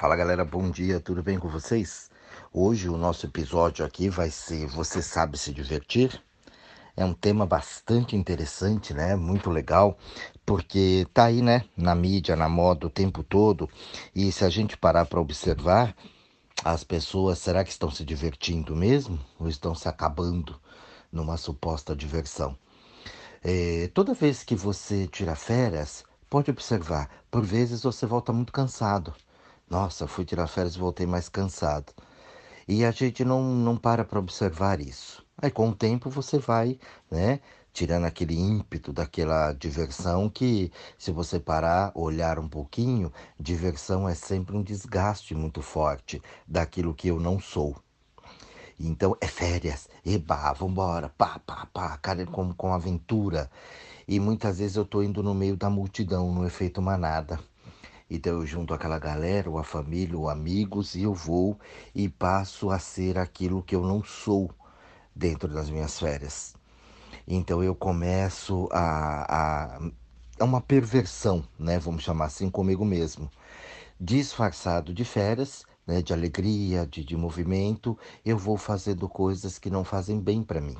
Fala galera, bom dia, tudo bem com vocês? Hoje o nosso episódio aqui vai ser Você sabe se divertir? É um tema bastante interessante, né? Muito legal, porque tá aí, né, na mídia, na moda o tempo todo, e se a gente parar para observar, as pessoas será que estão se divertindo mesmo ou estão se acabando numa suposta diversão? É, toda vez que você tira férias, pode observar, por vezes você volta muito cansado. Nossa, fui tirar férias e voltei mais cansado. E a gente não, não para para observar isso. Aí com o tempo você vai, né, tirando aquele ímpeto daquela diversão que, se você parar, olhar um pouquinho, diversão é sempre um desgaste muito forte daquilo que eu não sou. Então é férias, eba, vambora, pá, pá, pá, cara, com, com aventura. E muitas vezes eu tô indo no meio da multidão, no efeito manada. Então eu junto aquela galera, ou a família, ou amigos, e eu vou e passo a ser aquilo que eu não sou dentro das minhas férias. Então eu começo a, a é uma perversão, né? Vamos chamar assim comigo mesmo, disfarçado de férias, né? De alegria, de, de movimento, eu vou fazendo coisas que não fazem bem para mim.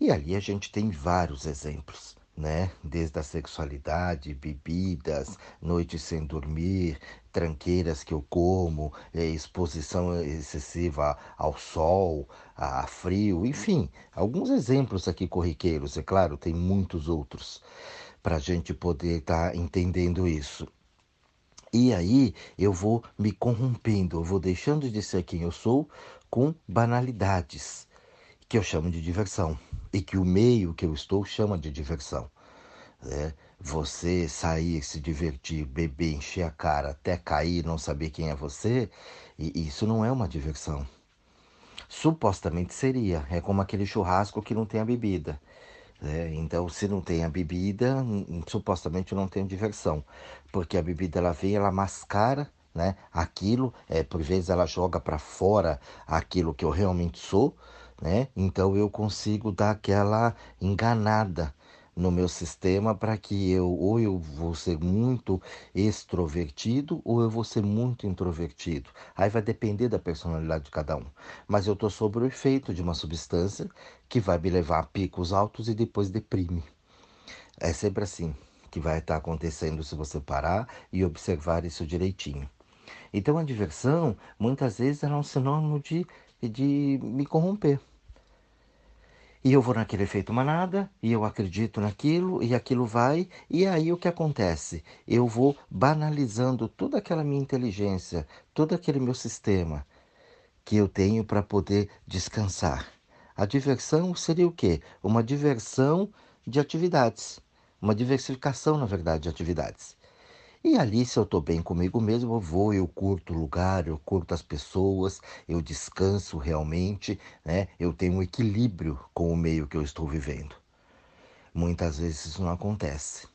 E ali a gente tem vários exemplos né? Desde a sexualidade, bebidas, noites sem dormir, tranqueiras que eu como, é, exposição excessiva ao sol, a frio, enfim, alguns exemplos aqui corriqueiros, é claro, tem muitos outros para a gente poder estar tá entendendo isso. E aí eu vou me corrompendo, eu vou deixando de ser quem eu sou com banalidades que eu chamo de diversão e que o meio que eu estou chama de diversão. Né? Você sair, se divertir, beber, encher a cara até cair, não saber quem é você, e isso não é uma diversão. Supostamente seria, é como aquele churrasco que não tem a bebida. Né? Então, se não tem a bebida, supostamente não tem diversão, porque a bebida ela vem, ela mascara né? Aquilo, é, por vezes ela joga para fora aquilo que eu realmente sou, né? Então eu consigo dar aquela enganada no meu sistema para que eu ou eu vou ser muito extrovertido ou eu vou ser muito introvertido. Aí vai depender da personalidade de cada um. Mas eu estou sob o efeito de uma substância que vai me levar a picos altos e depois deprime. É sempre assim que vai estar acontecendo se você parar e observar isso direitinho. Então a diversão, muitas vezes, é um sinônimo de, de me corromper. E eu vou naquele efeito manada, e eu acredito naquilo, e aquilo vai, e aí o que acontece? Eu vou banalizando toda aquela minha inteligência, todo aquele meu sistema que eu tenho para poder descansar. A diversão seria o quê? Uma diversão de atividades, uma diversificação, na verdade, de atividades. E ali, se eu estou bem comigo mesmo, eu vou, eu curto o lugar, eu curto as pessoas, eu descanso realmente, né? Eu tenho um equilíbrio com o meio que eu estou vivendo. Muitas vezes isso não acontece.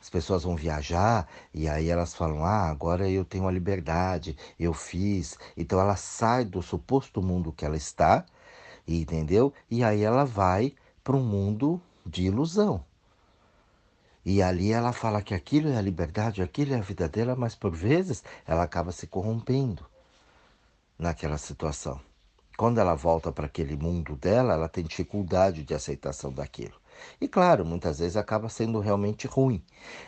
As pessoas vão viajar e aí elas falam: ah, agora eu tenho a liberdade, eu fiz. Então ela sai do suposto mundo que ela está, entendeu? E aí ela vai para um mundo de ilusão. E ali ela fala que aquilo é a liberdade, aquilo é a vida dela, mas por vezes ela acaba se corrompendo naquela situação. Quando ela volta para aquele mundo dela, ela tem dificuldade de aceitação daquilo. E claro, muitas vezes acaba sendo realmente ruim.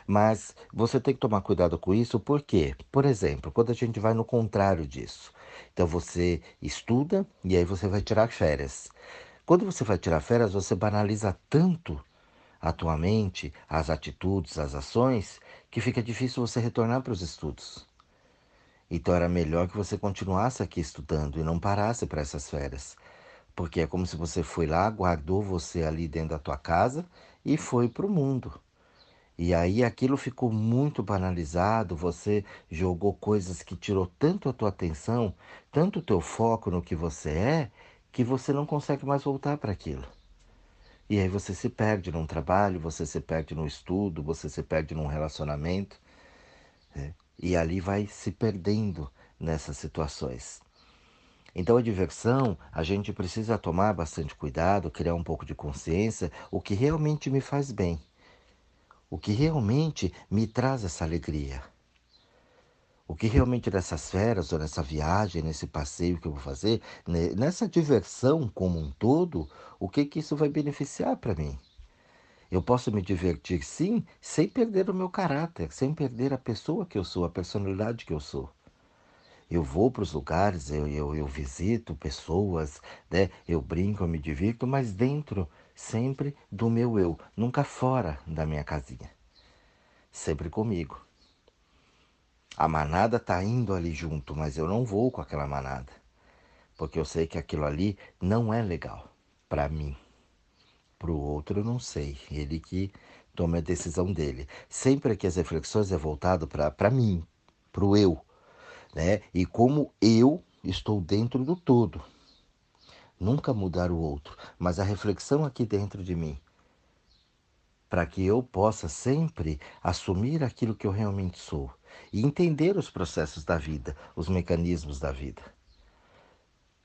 Mas você tem que tomar cuidado com isso, porque, por exemplo, quando a gente vai no contrário disso. Então você estuda e aí você vai tirar férias. Quando você vai tirar férias, você banaliza tanto atualmente as atitudes, as ações, que fica difícil você retornar para os estudos. Então era melhor que você continuasse aqui estudando e não parasse para essas férias. Porque é como se você foi lá, guardou você ali dentro da tua casa e foi para o mundo. E aí aquilo ficou muito banalizado, você jogou coisas que tirou tanto a tua atenção, tanto o teu foco no que você é, que você não consegue mais voltar para aquilo. E aí você se perde num trabalho, você se perde no estudo, você se perde num relacionamento. Né? E ali vai se perdendo nessas situações. Então a diversão, a gente precisa tomar bastante cuidado, criar um pouco de consciência, o que realmente me faz bem. O que realmente me traz essa alegria. O que realmente nessas férias, ou nessa viagem, nesse passeio que eu vou fazer, nessa diversão como um todo, o que que isso vai beneficiar para mim? Eu posso me divertir sim, sem perder o meu caráter, sem perder a pessoa que eu sou, a personalidade que eu sou. Eu vou para os lugares, eu, eu, eu visito pessoas, né? eu brinco, eu me divirto, mas dentro sempre do meu eu, nunca fora da minha casinha. Sempre comigo. A manada está indo ali junto, mas eu não vou com aquela manada. Porque eu sei que aquilo ali não é legal para mim. Para o outro eu não sei. Ele que toma a decisão dele. Sempre que as reflexões é voltado para mim, para o eu né? E como eu estou dentro do todo. Nunca mudar o outro, mas a reflexão aqui dentro de mim, para que eu possa sempre assumir aquilo que eu realmente sou e entender os processos da vida, os mecanismos da vida.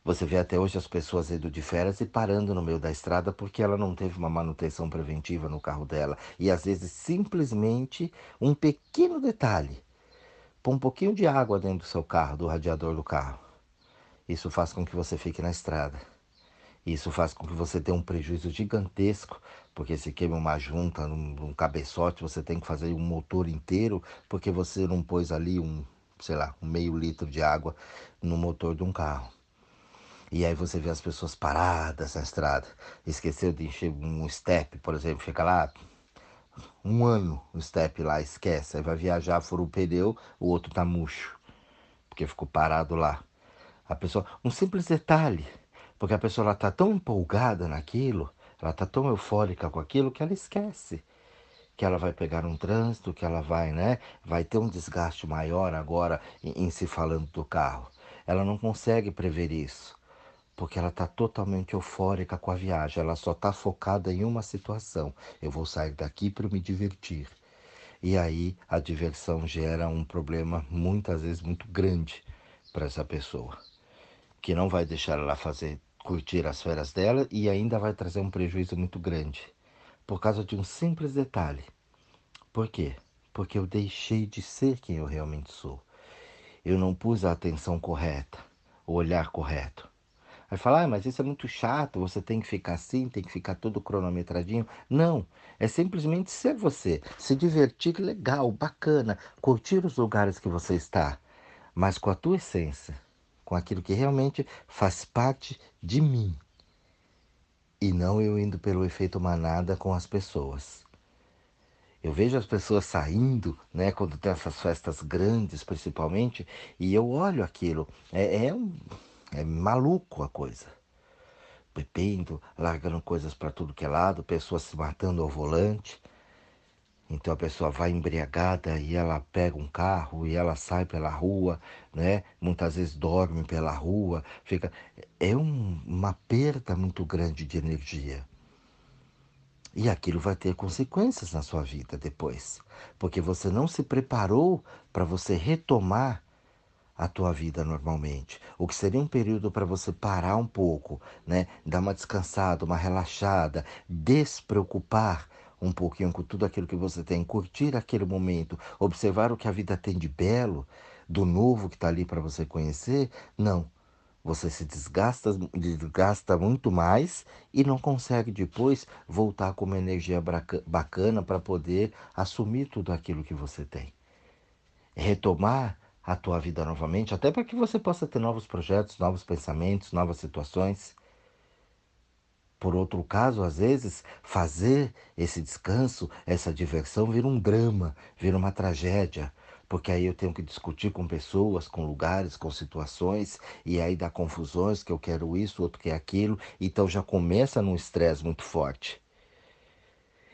Você vê até hoje as pessoas indo de férias e parando no meio da estrada porque ela não teve uma manutenção preventiva no carro dela. E às vezes simplesmente um pequeno detalhe Põe um pouquinho de água dentro do seu carro, do radiador do carro. Isso faz com que você fique na estrada. Isso faz com que você tenha um prejuízo gigantesco, porque se queima uma junta, um, um cabeçote, você tem que fazer um motor inteiro, porque você não pôs ali um, sei lá, um meio litro de água no motor de um carro. E aí você vê as pessoas paradas na estrada. Esqueceu de encher um step, por exemplo, fica lá um ano o step lá, esquece. Aí vai viajar, fura o pneu, o outro tá murcho, porque ficou parado lá. A pessoa, um simples detalhe, porque a pessoa ela tá tão empolgada naquilo, ela tá tão eufórica com aquilo que ela esquece que ela vai pegar um trânsito, que ela vai, né, vai ter um desgaste maior agora em, em se falando do carro. Ela não consegue prever isso porque ela está totalmente eufórica com a viagem, ela só está focada em uma situação: eu vou sair daqui para me divertir. E aí a diversão gera um problema muitas vezes muito grande para essa pessoa, que não vai deixar ela fazer curtir as férias dela e ainda vai trazer um prejuízo muito grande por causa de um simples detalhe. Por quê? Porque eu deixei de ser quem eu realmente sou. Eu não pus a atenção correta, o olhar correto. Vai falar, ah, mas isso é muito chato, você tem que ficar assim, tem que ficar todo cronometradinho. Não, é simplesmente ser você, se divertir legal, bacana, curtir os lugares que você está, mas com a tua essência, com aquilo que realmente faz parte de mim. E não eu indo pelo efeito manada com as pessoas. Eu vejo as pessoas saindo, né, quando tem essas festas grandes, principalmente, e eu olho aquilo. É, é é maluco a coisa. Bebendo, largando coisas para tudo que é lado, pessoas se matando ao volante. Então a pessoa vai embriagada e ela pega um carro e ela sai pela rua, né? Muitas vezes dorme pela rua, fica é um, uma perda muito grande de energia. E aquilo vai ter consequências na sua vida depois, porque você não se preparou para você retomar a tua vida normalmente. O que seria um período para você parar um pouco, né? Dar uma descansada, uma relaxada, despreocupar um pouquinho com tudo aquilo que você tem, curtir aquele momento, observar o que a vida tem de belo, do novo que está ali para você conhecer. Não. Você se desgasta, desgasta muito mais e não consegue depois voltar com uma energia bacana para poder assumir tudo aquilo que você tem. Retomar a tua vida novamente, até para que você possa ter novos projetos, novos pensamentos, novas situações. Por outro caso, às vezes, fazer esse descanso, essa diversão, vira um drama, vira uma tragédia, porque aí eu tenho que discutir com pessoas, com lugares, com situações, e aí dá confusões, que eu quero isso, outro quer aquilo, então já começa num estresse muito forte.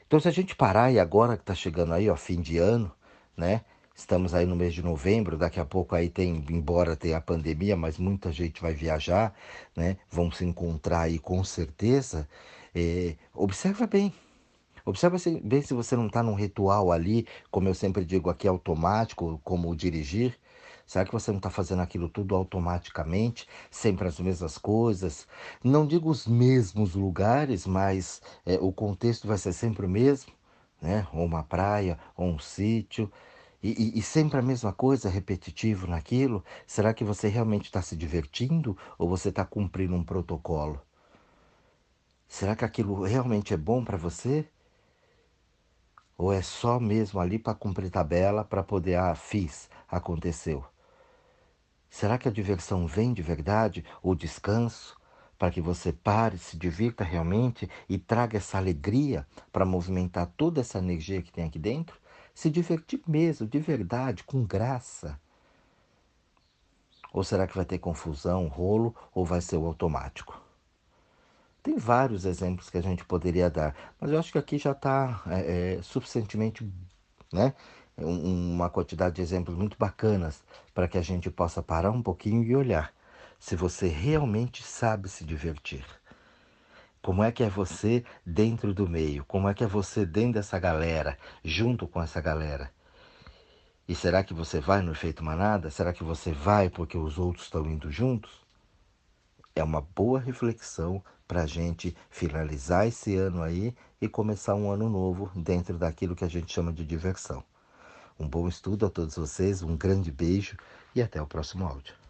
Então, se a gente parar, e agora que está chegando aí, ó, fim de ano, né? Estamos aí no mês de novembro, daqui a pouco aí tem, embora tenha a pandemia, mas muita gente vai viajar, né? Vão se encontrar aí com certeza. É, observa bem. Observa bem se você não está num ritual ali, como eu sempre digo aqui, automático, como dirigir. Será que você não está fazendo aquilo tudo automaticamente, sempre as mesmas coisas? Não digo os mesmos lugares, mas é, o contexto vai ser sempre o mesmo, né? Ou uma praia, ou um sítio. E, e, e, sempre a mesma coisa, repetitivo naquilo? Será que você realmente está se divertindo ou você está cumprindo um protocolo? Será que aquilo realmente é bom para você? Ou é só mesmo ali para cumprir tabela, para poder, ah, fiz, aconteceu? Será que a diversão vem de verdade? Ou descanso? Para que você pare, se divirta realmente e traga essa alegria para movimentar toda essa energia que tem aqui dentro? Se divertir mesmo, de verdade, com graça. Ou será que vai ter confusão, rolo, ou vai ser o automático? Tem vários exemplos que a gente poderia dar, mas eu acho que aqui já está é, é, suficientemente, né? uma quantidade de exemplos muito bacanas para que a gente possa parar um pouquinho e olhar se você realmente sabe se divertir. Como é que é você dentro do meio? Como é que é você dentro dessa galera, junto com essa galera? E será que você vai no efeito manada? Será que você vai porque os outros estão indo juntos? É uma boa reflexão para a gente finalizar esse ano aí e começar um ano novo dentro daquilo que a gente chama de diversão. Um bom estudo a todos vocês, um grande beijo e até o próximo áudio.